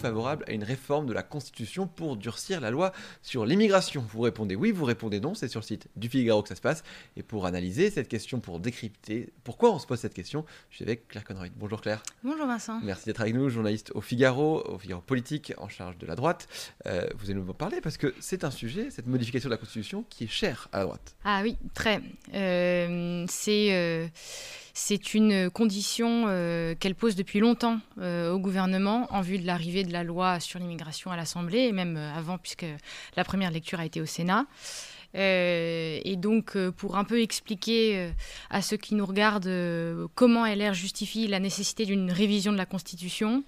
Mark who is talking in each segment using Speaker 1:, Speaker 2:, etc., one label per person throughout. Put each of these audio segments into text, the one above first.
Speaker 1: Favorable à une réforme de la Constitution pour durcir la loi sur l'immigration Vous répondez oui, vous répondez non, c'est sur le site du Figaro que ça se passe. Et pour analyser cette question, pour décrypter pourquoi on se pose cette question, je suis avec Claire Conroy. Bonjour Claire.
Speaker 2: Bonjour Vincent.
Speaker 1: Merci d'être avec nous, journaliste au Figaro, au Figaro politique, en charge de la droite. Euh, vous allez nous en parler parce que c'est un sujet, cette modification de la Constitution, qui est cher à la droite.
Speaker 2: Ah oui, très. Euh, c'est euh, c'est une condition euh, qu'elle pose depuis longtemps euh, au gouvernement en vue de l'arrivée de la loi sur l'immigration à l'Assemblée, et même euh, avant, puisque la première lecture a été au Sénat. Euh, et donc, euh, pour un peu expliquer euh, à ceux qui nous regardent comment LR justifie la nécessité d'une révision de la Constitution,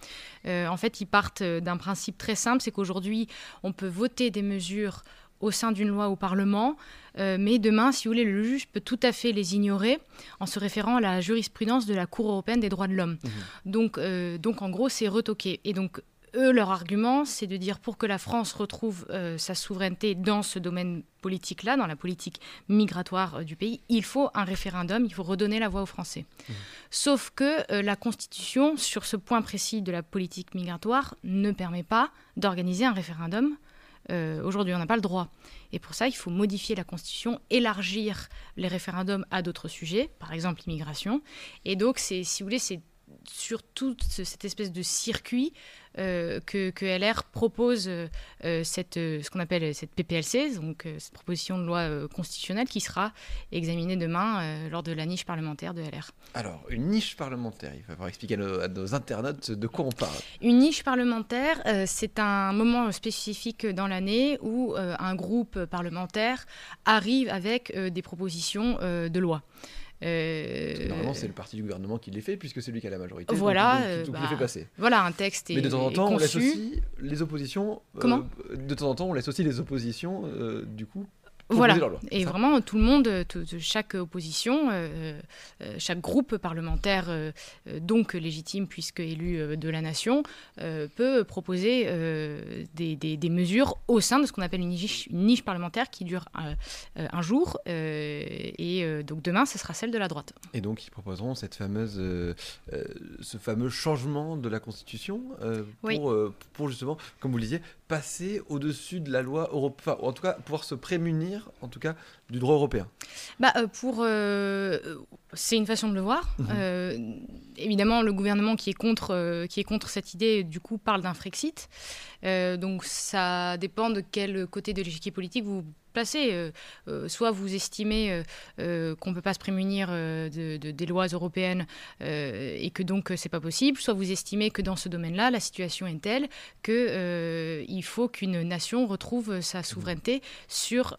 Speaker 2: en fait, ils partent d'un principe très simple, c'est qu'aujourd'hui, on peut voter des mesures au sein d'une loi au Parlement, mais demain, si vous voulez, le juge peut tout à fait les ignorer en se référant à la jurisprudence de la Cour européenne des droits de l'homme. Donc, euh, donc, en gros, c'est retoqué. Et donc, eux, leur argument, c'est de dire pour que la France retrouve euh, sa souveraineté dans ce domaine politique-là, dans la politique migratoire euh, du pays, il faut un référendum, il faut redonner la voix aux Français. Sauf que euh, la Constitution, sur ce point précis de la politique migratoire, ne permet pas d'organiser un référendum. Aujourd'hui, on n'a pas le droit. Et pour ça, il faut modifier la Constitution, élargir les référendums à d'autres sujets, par exemple l'immigration. Et donc, si vous voulez, c'est sur toute ce- cette espèce de circuit euh, que, que LR propose euh, euh, cette, ce qu'on appelle cette PPLC, donc euh, cette proposition de loi constitutionnelle qui sera examinée demain lors de la niche parlementaire de LR.
Speaker 1: Alors, une niche parlementaire, il va falloir expliquer à nos, à nos internautes de quoi on parle.
Speaker 2: Une niche parlementaire, c'est un moment spécifique dans l'année où un groupe parlementaire arrive avec des propositions de loi. Euh,
Speaker 1: Normalement, c'est le parti du gouvernement qui les fait, puisque c'est lui qui a la majorité.
Speaker 2: Voilà,
Speaker 1: donc,
Speaker 2: euh,
Speaker 1: donc, donc
Speaker 2: bah,
Speaker 1: les fait passer.
Speaker 2: Voilà, un texte est,
Speaker 1: Mais de temps en temps, on laisse aussi les oppositions. euh,
Speaker 2: Comment?
Speaker 1: De temps en temps, on laisse aussi les oppositions, euh, du coup.
Speaker 2: Voilà.
Speaker 1: proposer leur loi,
Speaker 2: Et vraiment, tout le monde, euh, tout- chaque opposition, euh, euh, chaque groupe parlementaire, euh, donc légitime puisque élu euh, de la nation, euh, peut proposer euh, des, des- des mesures au sein de ce qu'on appelle une niche, une niche parlementaire qui dure un jour. euh, et euh, donc demain, ce sera celle de la droite.
Speaker 1: Et donc, ils proposeront cette fameuse, ce fameux changement de la Constitution euh, pour,
Speaker 2: Oui.
Speaker 1: euh, pour justement, comme vous le disiez, passer au-dessus de la loi européenne. Enfin, en tout cas, pouvoir se prémunir, en tout cas, du droit européen.
Speaker 2: Bah, euh, pour, euh, c'est une façon de le voir.
Speaker 1: Mhm.
Speaker 2: Euh, évidemment, le gouvernement qui est contre, euh, qui est contre cette idée, du coup, parle d'un Frexit. Euh, donc, ça dépend de quel côté de l'échiquier politique vous placez. Euh, euh, soit vous estimez euh, qu'on ne peut pas se prémunir de, de- des lois européennes et que donc c'est pas possible. Soit vous estimez que dans ce domaine-là, la situation est telle que il faut qu'une nation retrouve sa souveraineté sur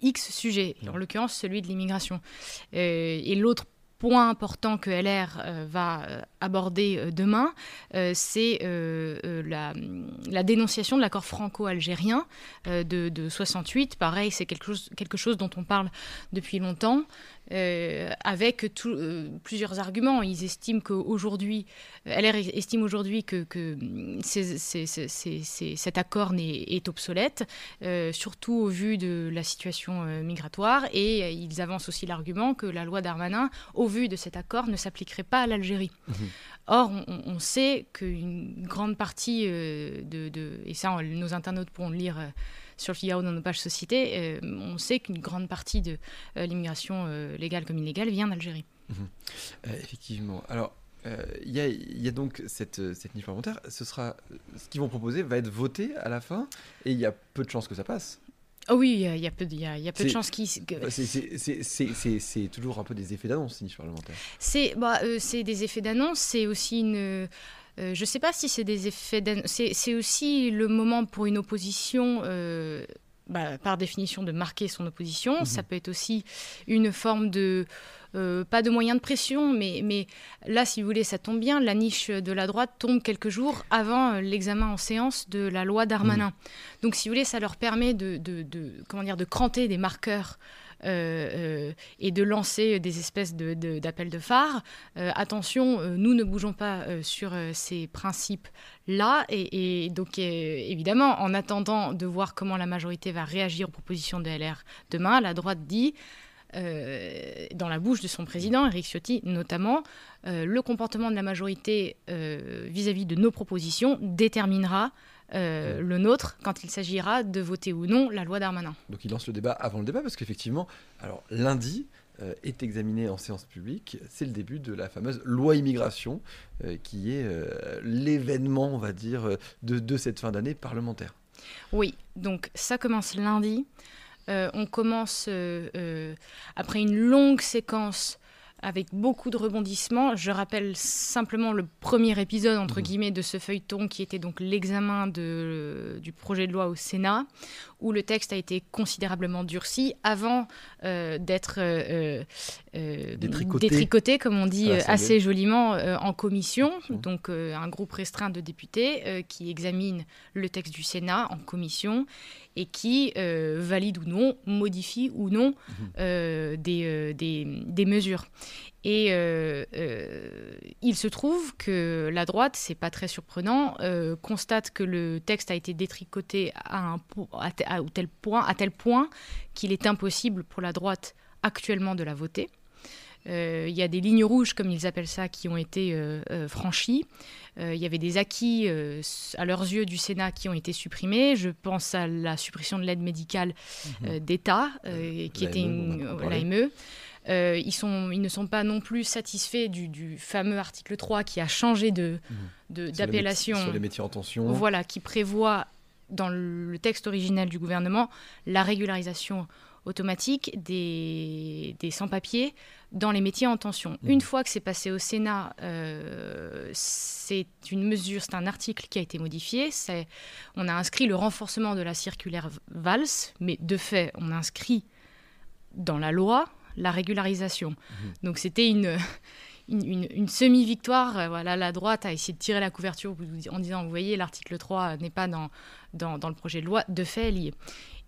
Speaker 2: X sujets, en l'occurrence celui de l'immigration. Et l'autre point important que LR va aborder euh, demain, euh, c'est euh, la, dénonciation de l'accord franco-algérien de, de 68. Pareil, c'est quelque chose, dont on parle depuis longtemps. avec plusieurs arguments. Ils estiment qu'aujourd'hui, LR estime aujourd'hui que, ces- cet accord est obsolète, surtout au vu de la situation migratoire. Et ils avancent aussi l'argument que la loi Darmanin, au vu de cet accord, ne s'appliquerait pas à l'Algérie. Or, on, on- sait qu'une grande partie euh, de, de- et ça, on- nos internautes pourront le lire euh, sur le Figaro dans nos pages société, euh, on sait qu'une grande partie de euh, l'immigration euh, légale comme illégale vient d'Algérie.
Speaker 1: Euh, effectivement. Alors, euh, il y, a, il y a donc cette, euh, cette niche parlementaire. Ce sera, ce qu'ils vont proposer va être voté à la fin, et il y a peu de chances que ça passe.
Speaker 2: Oh oui, il y a- peu de- il y a, il y a peu de
Speaker 1: C'est-
Speaker 2: chances qu'il... que-
Speaker 1: Enfin, c'est- toujours un peu des effets d'annonce, parlementaires.
Speaker 2: C'est bah, euh, c'est des effets d'annonce, c'est aussi une... euh, je ne sais pas si c'est des effets d'annonce, c'est c'est aussi le moment pour une opposition, euh, bah, par définition, de marquer son opposition. Ça peut être aussi une forme de pas de moyens de pression, mais, mais là, si vous voulez, ça tombe bien. La niche de la droite tombe quelques jours avant l'examen en séance de la loi Darmanin. Mmh. Donc, si vous voulez, ça leur permet de, de, de comment dire, de cranter des marqueurs euh, euh, et de lancer des espèces d'appels de, phare. Euh, attention, nous ne bougeons pas sur ces principes-là. Et, donc, évidemment, en attendant de voir comment la majorité va réagir aux propositions de LR demain, la droite dit... dans la bouche de son président, Eric Ciotti notamment, le comportement de la majorité vis-à-vis -vis de nos propositions déterminera euh, le nôtre quand il s'agira de voter ou non la loi Darmanin.
Speaker 1: Donc il lance le débat avant le débat parce qu'effectivement, alors lundi euh, est examiné en séance publique, c'est le début de la fameuse loi immigration euh, qui est l'événement, on va dire, de, de cette fin d'année parlementaire.
Speaker 2: Oui, donc ça commence lundi. on commence après une longue séquence avec beaucoup de rebondissements. Je rappelle simplement le premier épisode, entre mhm. guillemets, de ce feuilleton qui était donc l'examen du projet de loi au Sénat, où le texte a été considérablement durci avant euh, d'être euh, euh, détricoté. comme on dit assez joliment, en commission. Donc un groupe restreint de députés qui examine le texte du Sénat en commission et qui valide ou non, modifie ou non mhm. des, des, mesures. Et il se trouve que la droite, c'est pas très surprenant, constate que le texte a été détricoté à un, à, à, tel point, à tel point qu'il est impossible pour la droite actuellement de la voter. Euh, il y a des lignes rouges, comme ils appellent ça, qui ont été euh, euh, franchies. Il y avait des acquis à leurs yeux du Sénat qui ont été supprimés. Je pense à la suppression de l'aide médicale mhm. d'État, qui était l'AME. ils, sont, ils ne sont pas non plus satisfaits du, fameux article 3 qui a changé de, mhm. d'appellation.
Speaker 1: Sur, les métiers en tension.
Speaker 2: Voilà, qui prévoit dans le texte originel du gouvernement la régularisation automatique des, des sans-papiers dans les métiers en tension. Mmh. Une fois que c'est passé au Sénat, euh, c'est une mesure, c'est un article qui a été modifié. On a inscrit le renforcement de la circulaire VALS, mais de fait, on a inscrit dans la loi la régularisation. Mmh. Donc c'était une, une, semi-victoire. Euh, voilà, la droite a essayé de tirer la couverture en disant, vous voyez, l'article 3 n'est pas dans, dans, le projet de loi. De fait, lié.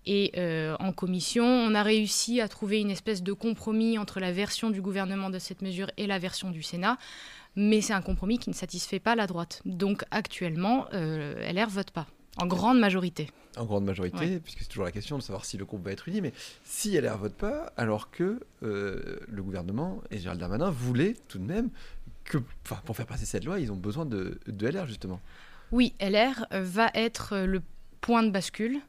Speaker 2: Et euh, en commission, on a réussi à trouver une espèce de compromis entre la version du gouvernement de cette mesure et la version du Sénat. Mais c'est un compromis qui ne satisfait pas la droite. Donc actuellement, euh, LR vote pas. En grande majorité.
Speaker 1: En grande majorité, puisque c'est toujours la question de savoir si le groupe va être uni. Mais si LR vote pas, alors que euh, le gouvernement et Gérald Darmanin voulaient tout de même que, pour faire passer cette loi, ils ont besoin de, LR justement.
Speaker 2: Oui, LR va être le point de bascule.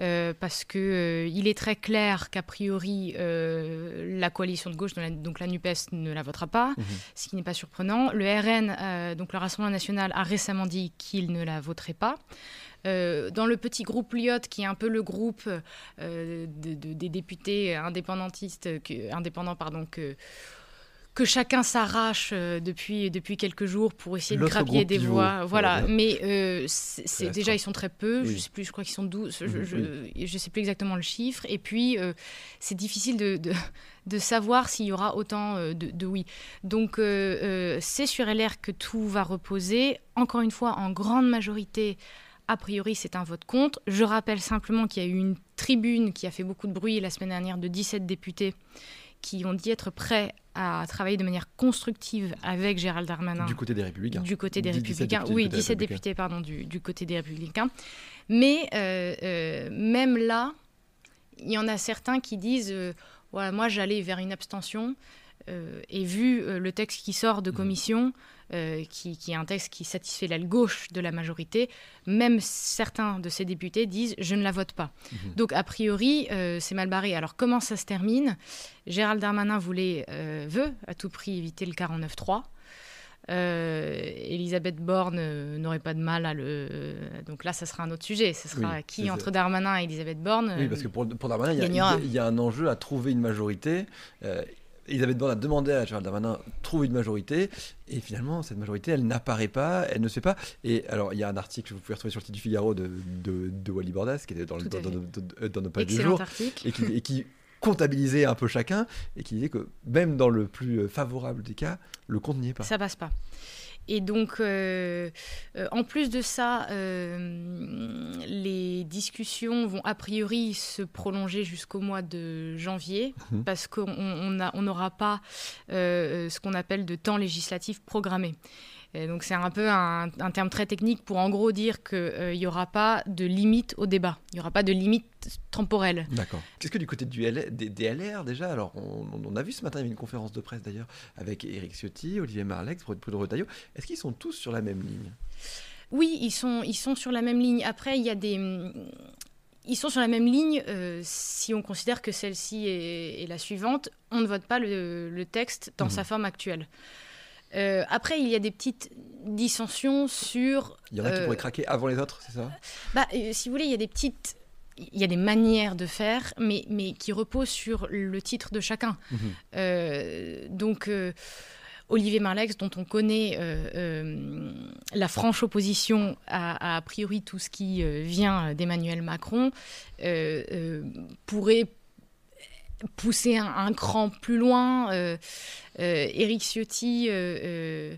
Speaker 2: Euh, parce que euh, il est très clair qu'a priori la coalition de gauche, donc la Nupes, ne la votera pas, mhm. ce qui n'est pas surprenant. Le RN, donc le Rassemblement national, a récemment dit qu'il ne la voterait pas. Euh, dans le petit groupe Lyot, qui est un peu le groupe euh, des députés indépendantistes, indépendants, pardon, que que chacun s'arrache euh, depuis, depuis quelques jours pour essayer de grappiller des voix. Voilà, mais c'est déjà, ils sont très peu. Je sais plus, je crois qu'ils sont 12. Je, ne sais plus exactement le chiffre. Et puis, c'est difficile de, de, savoir s'il y aura autant de, de, oui. Donc, c'est sur LR que tout va reposer. Encore une fois, en grande majorité a priori, c'est un vote contre. Je rappelle simplement qu'il y a eu une tribune qui a fait beaucoup de bruit la semaine dernière de 17 députés qui ont dit être prêts à travailler de manière constructive avec Gérald Darmanin.
Speaker 1: Du côté des Républicains.
Speaker 2: Du côté des Républicains. oui, 17 députés, pardon, du, côté des Républicains. Mais euh, euh, même là, il y en a certains qui disent euh, voilà, moi j'allais vers une abstention. et vu le texte qui sort de mmh. Euh, qui, est un texte qui satisfait la gauche de la majorité, même certains de ces députés disent je ne la vote pas. Mhm. Donc a priori, euh, c'est mal barré. Alors comment ça se termine? Gérald Darmanin voulait, euh, veut à tout prix éviter le 49-3. Elisabeth Borne n'aurait pas de mal à le. Donc là, ça sera un autre sujet. Ce sera qui entre Darmanin et Elisabeth Borne
Speaker 1: Oui, parce que pour, Darmanin, il y, y, a un enjeu à trouver une majorité. Elisabeth Borne a demandé à Gérald Darmanin de trouver une majorité, et finalement, cette majorité, elle n'apparaît pas, elle ne se fait pas. Et alors, il y a un article que vous pouvez retrouver sur le site du Figaro de, de, Wally Bordas, qui était dans, dans, nos pages du jour, et qui, comptabiliser un peu chacun et qui disait que même dans le plus favorable des cas, le compte n'y est pas.
Speaker 2: Ça passe pas. Et donc, euh, euh, en plus de ça, euh, les discussions vont a priori se prolonger jusqu'au mois de janvier, mhm. parce qu'on n'aura pas ce qu'on appelle de temps législatif programmé donc c'est un peu un, terme très technique pour en gros dire qu'il euh, n'y aura pas de limite au débat, il n'y aura pas de limite temporelle.
Speaker 1: D'accord. Qu'est-ce que du côté du des, LR déjà? Alors on, a vu ce matin, il y avait une conférence de presse d'ailleurs avec Éric Ciotti, Olivier Marlex, Bruno Retailleau. Est-ce qu'ils sont tous sur la même ligne?
Speaker 2: Oui, ils sont, ils sont sur la même ligne. Après, il y a des ils sont sur la même ligne euh, si on considère que celle-ci est, la suivante. On ne vote pas le, texte dans mmh. sa forme actuelle. Euh, après, il y a des petites dissensions sur.
Speaker 1: Il y en a qui pourraient euh, craquer avant les autres, c'est ça?
Speaker 2: Bah, Si vous voulez, il y a des petites. Il y a des manières de faire, mais, mais qui reposent sur le titre de chacun. Mhm. donc. Olivier Marlex, dont on connaît la franche opposition à, a priori tout ce qui vient d'Emmanuel Macron, pourrait pousser un, cran plus loin. Euh, euh, Éric Ciotti, euh,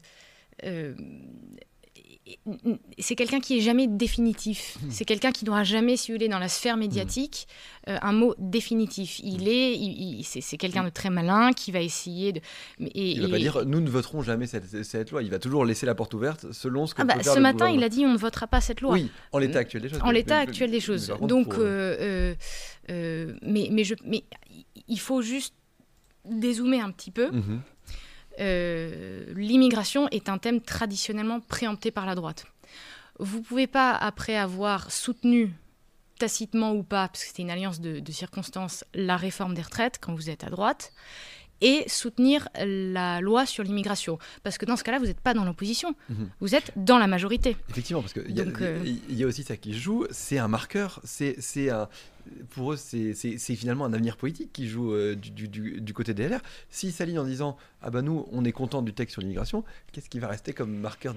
Speaker 2: c'est quelqu'un qui est jamais définitif. Hmm. C'est quelqu'un qui n'aura jamais, si vous voulez, dans la sphère médiatique, hmm. un mot définitif. Il hmm. est, c'est, quelqu'un de très malin qui va essayer de.
Speaker 1: Et, il va pas dire nous ne voterons jamais cette, loi. Il va toujours laisser la porte ouverte selon ce que.
Speaker 2: Ah bah, ce matin, il a dit on ne votera pas cette loi.
Speaker 1: Oui, en l'état actuel des choses.
Speaker 2: En l'état actuel des choses. Donc, mais, mais, je, mais il faut juste dézoomer un petit peu. Mhm. Euh, l'immigration est un thème traditionnellement préempté par la droite. Vous ne pouvez pas, après avoir soutenu tacitement ou pas, parce que c'était une alliance de, circonstances, la réforme des retraites quand vous êtes à droite, et soutenir la loi sur l'immigration. Parce que dans ce cas-là, vous n'êtes pas dans l'opposition, mhm. vous êtes dans la majorité.
Speaker 1: Effectivement, parce qu'il y, euh, y, a aussi ça qui joue, c'est un marqueur, c'est un, pour eux, c'est finalement un avenir politique qui joue euh, du, côté des LR. S'ils s'alignent en disant Ah ben nous, on est content du texte sur l'immigration, qu'est-ce qui va rester comme marqueur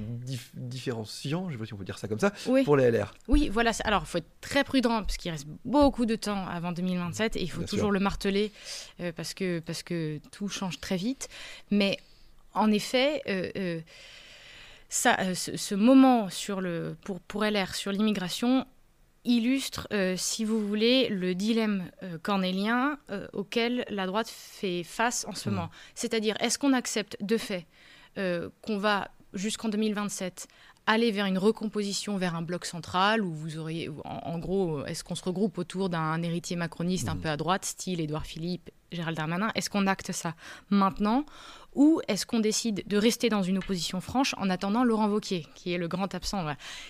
Speaker 1: différenciant, je ne sais pas si on peut dire ça comme ça, pour les LR
Speaker 2: Oui, voilà. Alors, il faut être très prudent, parce qu'il reste beaucoup de temps avant 2027, et il faut toujours le marteler, euh, parce, que, parce que tout change très vite. Mais en effet, euh, ça, ce, moment sur le, pour, pour LR sur l'immigration illustre, euh, si vous voulez, le dilemme euh, cornélien euh, auquel la droite fait face en ce mmh. moment. C'est-à-dire, est-ce qu'on accepte de fait qu'on va, jusqu'en 2027, aller vers une recomposition, vers un bloc central, où vous auriez, en, gros, est-ce qu'on se regroupe autour d'un héritier macroniste un mmh. peu à droite, style Édouard Philippe, Gérald Darmanin? Est-ce qu'on acte ça maintenant ou est-ce qu'on décide de rester dans une opposition franche en attendant Laurent Wauquiez, qui est le grand absent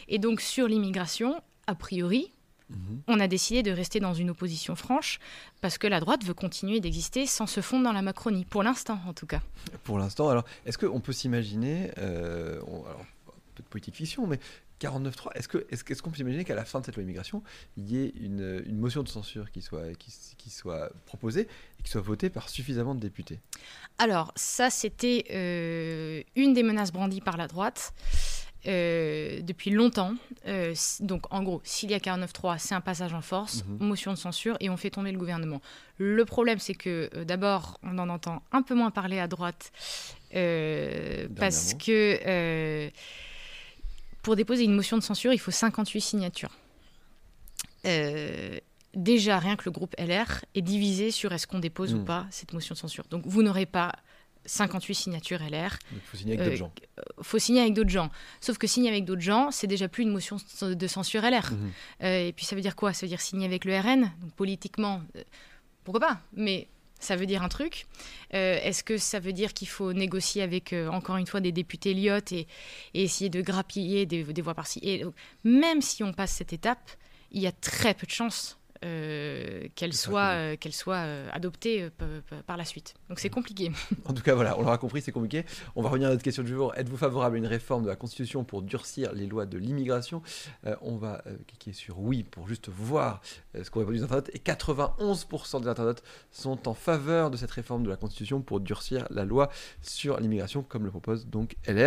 Speaker 2: Et donc sur l'immigration, a priori, mhm. on a décidé de rester dans une opposition franche parce que la droite veut continuer d'exister sans se fondre dans la Macronie, pour l'instant en tout cas.
Speaker 1: Pour l'instant, alors est-ce qu'on peut s'imaginer, euh, alors peu de politique fiction, mais 49.3, est-ce qu'on est, est qu'on peut s'imaginer qu'à la fin de cette loi immigration, il y ait une, motion de censure qui soit, qui, soit proposée et qui soit votée par suffisamment de députés?
Speaker 2: Alors, ça, c'était euh, une des menaces brandies par la droite. Euh, depuis longtemps. Euh, donc, en gros, s'il y a 49.3, c'est un passage en force, mhm. motion de censure, et on fait tomber le gouvernement. Le problème, c'est que euh, d'abord, on en entend un peu moins parler à droite, parce que pour déposer une motion de censure, il faut 58 signatures. déjà, rien que le groupe LR est divisé sur est-ce qu'on dépose ou mhm. pas cette motion de censure. Donc, vous n'aurez pas 58 signatures LR.
Speaker 1: Il faut signer avec d'autres gens.
Speaker 2: Il euh, faut signer avec d'autres gens. Sauf que signer avec d'autres gens, c'est déjà plus une motion de censure LR. Mhm. Euh, et puis ça veut dire quoi? Ça veut dire signer avec le RN. Donc politiquement, euh, pourquoi pas? Mais ça veut dire un truc. Est-ce que ça veut dire qu'il faut négocier avec, encore une fois, des députés lyotes et, essayer de grappiller des, des voix par-ci? Et même si on passe cette étape, il y a très peu de chances euh, qu'elle soit, euh, qu'elle soit euh, adoptée par la suite. Donc c'est compliqué.
Speaker 1: En tout cas, voilà, on l'aura compris, c'est compliqué. On va revenir à notre question du jour. Êtes-vous favorable à une réforme de la Constitution pour durcir les lois de l'immigration? On va cliquer sur oui pour juste voir ce qu'ont répondu les internautes. Et 91% des internautes sont en faveur de cette réforme de la Constitution pour durcir la loi sur l'immigration, comme le propose donc LR.